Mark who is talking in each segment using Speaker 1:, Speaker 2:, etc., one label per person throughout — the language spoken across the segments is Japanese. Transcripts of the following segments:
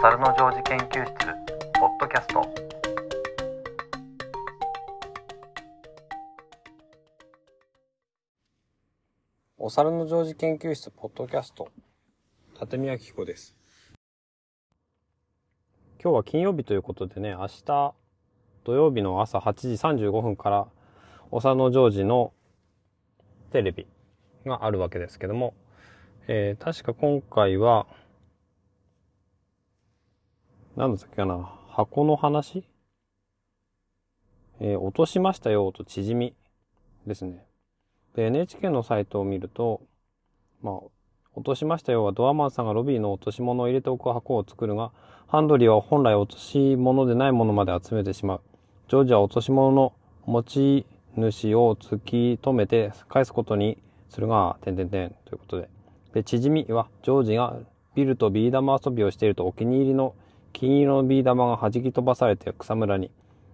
Speaker 1: 猿のジョージ研究室ポッドキャスト。
Speaker 2: お猿のジョージ研究室ポッドキャスト。立宮紀子です。今日は金曜日ということでね明日土曜日の朝8時35分からお猿のジョージのテレビがあるわけですけども、えー、確か今回は何だっけかな箱の話？えー、落としましたよと縮みですね。で、NHK のサイトを見ると、まあ、落としましたよはドアマンさんがロビーの落とし物を入れておく箱を作るが、ハンドリーは本来落とし物でないものまで集めてしまう。ジョージは落とし物の持ち主を突き止めて返すことにするが、点々点ということで。で、縮みは、ジョージがビルとビー玉遊びをしているとお気に入りの金色のビー玉が弾き飛ばされて草むらに。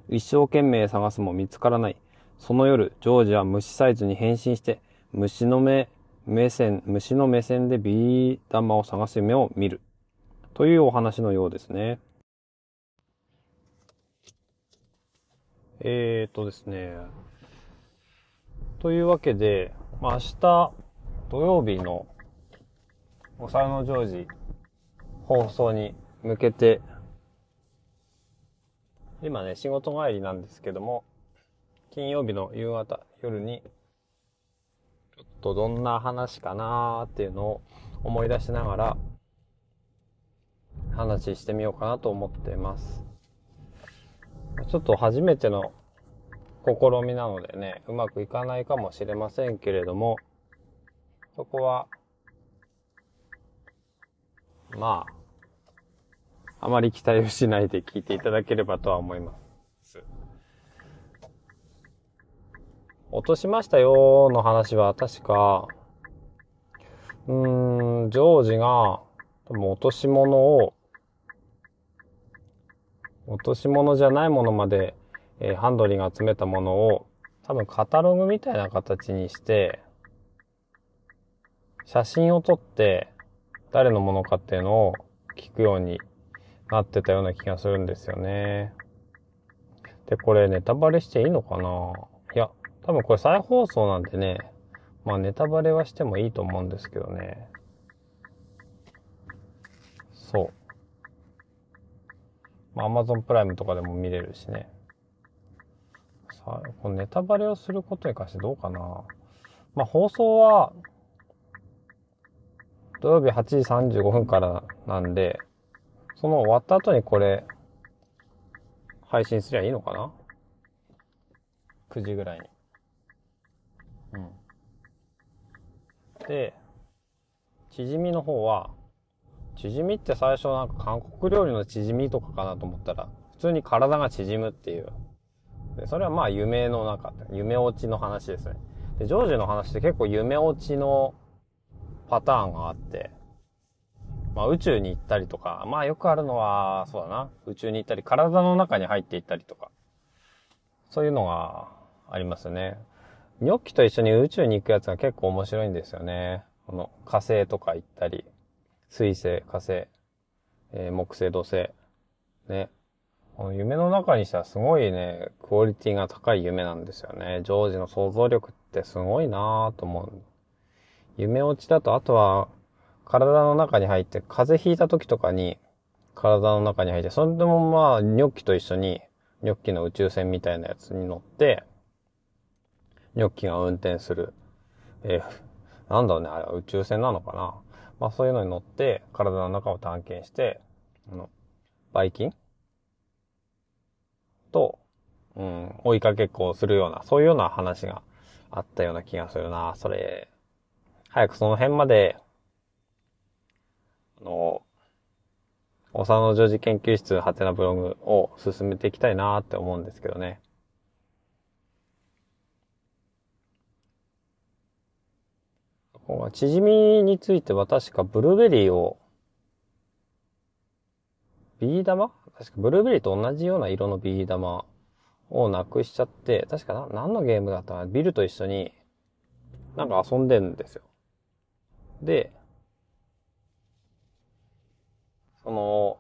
Speaker 2: 一生懸命探すも見つからない。その夜、ジョージは虫サイズに変身して、虫の目、目線、虫の目線でビー玉を探す夢を見る。というお話のようですね。えーとですね。というわけで、まあ、明日、土曜日のお猿のジョージ放送に向けて、今ね、仕事帰りなんですけども、金曜日の夕方、夜に、ちょっとどんな話かなーっていうのを思い出しながら、話してみようかなと思っています。ちょっと初めての試みなのでね、うまくいかないかもしれませんけれども、そこは、まあ、あまり期待をしないで聞いていただければとは思います。落としましたよの話は確か、うーん、ジョージが、多分落とし物を、落とし物じゃないものまで、えー、ハンドリーが集めたものを、多分カタログみたいな形にして、写真を撮って、誰のものかっていうのを聞くようになってたような気がするんですよね。で、これネタバレしていいのかな？いや、多分これ再放送なんでね、まあネタバレはしてもいいと思うんですけどね。そう。まあ Amazon プライムとかでも見れるしね。さあ、このネタバレをすることに関してどうかな？まあ放送は、土曜日8時35分からなんで、その終わった後にこれ、配信すりゃいいのかな ?9 時ぐらいに。うん。で、チヂミの方は、チヂミって最初なんか韓国料理のチヂミとかかなと思ったら、普通に体が縮むっていう。で、それはまあ夢の中、夢落ちの話ですね。で、ジョージの話って結構夢落ちのパターンがあって、まあ宇宙に行ったりとか、まあよくあるのは、そうだな、宇宙に行ったり、体の中に入っていったりとか、そういうのがありますよね。ニョッキと一緒に宇宙に行くやつが結構面白いんですよね。この火星とか行ったり、水星、火星、えー、木星、土星。ね。この夢の中にしてはすごいね、クオリティが高い夢なんですよね。ジョージの想像力ってすごいなぁと思う。夢落ちだと、あとは、体の中に入って、風邪ひいた時とかに、体の中に入って、それでもまあ、ニョッキと一緒に、ニョッキの宇宙船みたいなやつに乗って、ニョッキが運転する。えー、なんだろうね、あれは宇宙船なのかな。まあそういうのに乗って、体の中を探検して、あの、バイキン？と、うん、追いかけっこをするような、そういうような話があったような気がするな。それ、早くその辺までの、おさの女児研究室はてなブログを進めていきたいなって思うんですけどね。縮みについては確かブルーベリーを、ビー玉？確かブルーベリーと同じような色のビー玉をなくしちゃって、確かな、何のゲームだったかな？ビルと一緒になんか遊んでるんですよ。で、その、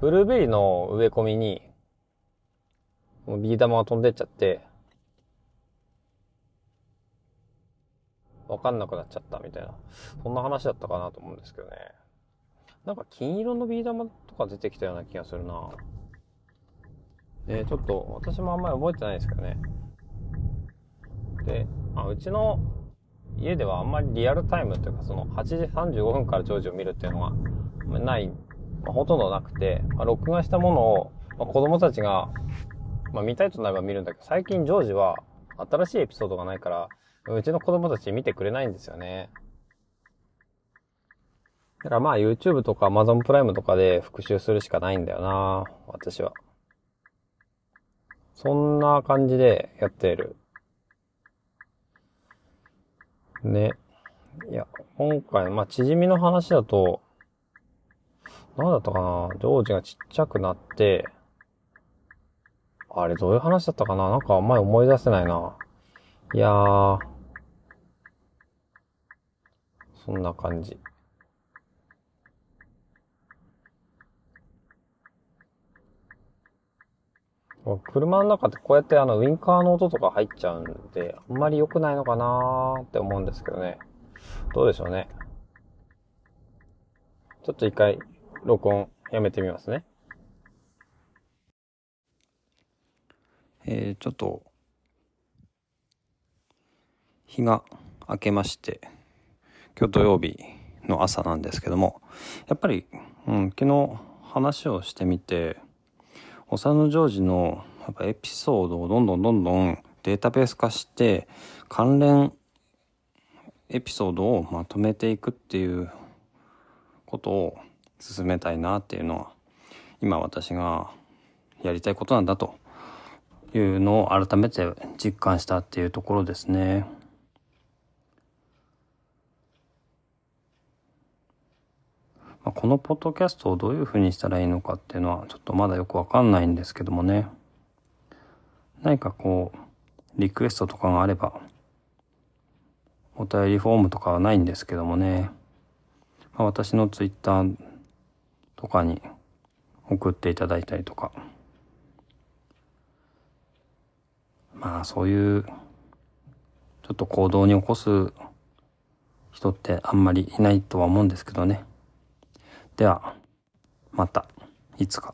Speaker 2: ブルーベリーの植え込みに、もうビー玉が飛んでっちゃって、わかんなくなっちゃったみたいな、そんな話だったかなと思うんですけどね。なんか金色のビー玉とか出てきたような気がするなで、ちょっと私もあんまり覚えてないですけどね。で、あうちの家ではあんまりリアルタイムというかその8時35分からジョージを見るっていうのがない、ま、ほとんどなくて、ま、録画したものを、ま、子供たちが、まあ、見たいとなれば見るんだけど、最近ジョージは新しいエピソードがないから、うちの子供たち見てくれないんですよね。だからまあ YouTube とか Amazon プライムとかで復習するしかないんだよな私は。そんな感じでやっている。ね。いや、今回、まあ、縮みの話だと、何だったかな？ジョージがちっちゃくなって、あれどういう話だったかな？なんかあんまり思い出せないな。いやー、そんな感じ。車の中ってこうやってあのウィンカーの音とか入っちゃうんで、あんまり良くないのかなーって思うんですけどね。どうでしょうね。ちょっと一回録音やめてみますね。えー、ちょっと、日が明けまして、今日土曜日の朝なんですけども、やっぱり、うん、昨日話をしてみて、おさのジョージのやっぱエピソードをどんどんどんどんデータベース化して関連エピソードをまとめていくっていうことを進めたいなっていうのは今私がやりたいことなんだというのを改めて実感したっていうところですね。まあ、このポッドキャストをどういうふうにしたらいいのかっていうのはちょっとまだよくわかんないんですけどもね。何かこう、リクエストとかがあれば、お便りフォームとかはないんですけどもね。まあ、私のツイッターとかに送っていただいたりとか。まあそういう、ちょっと行動に起こす人ってあんまりいないとは思うんですけどね。では、また、いつか。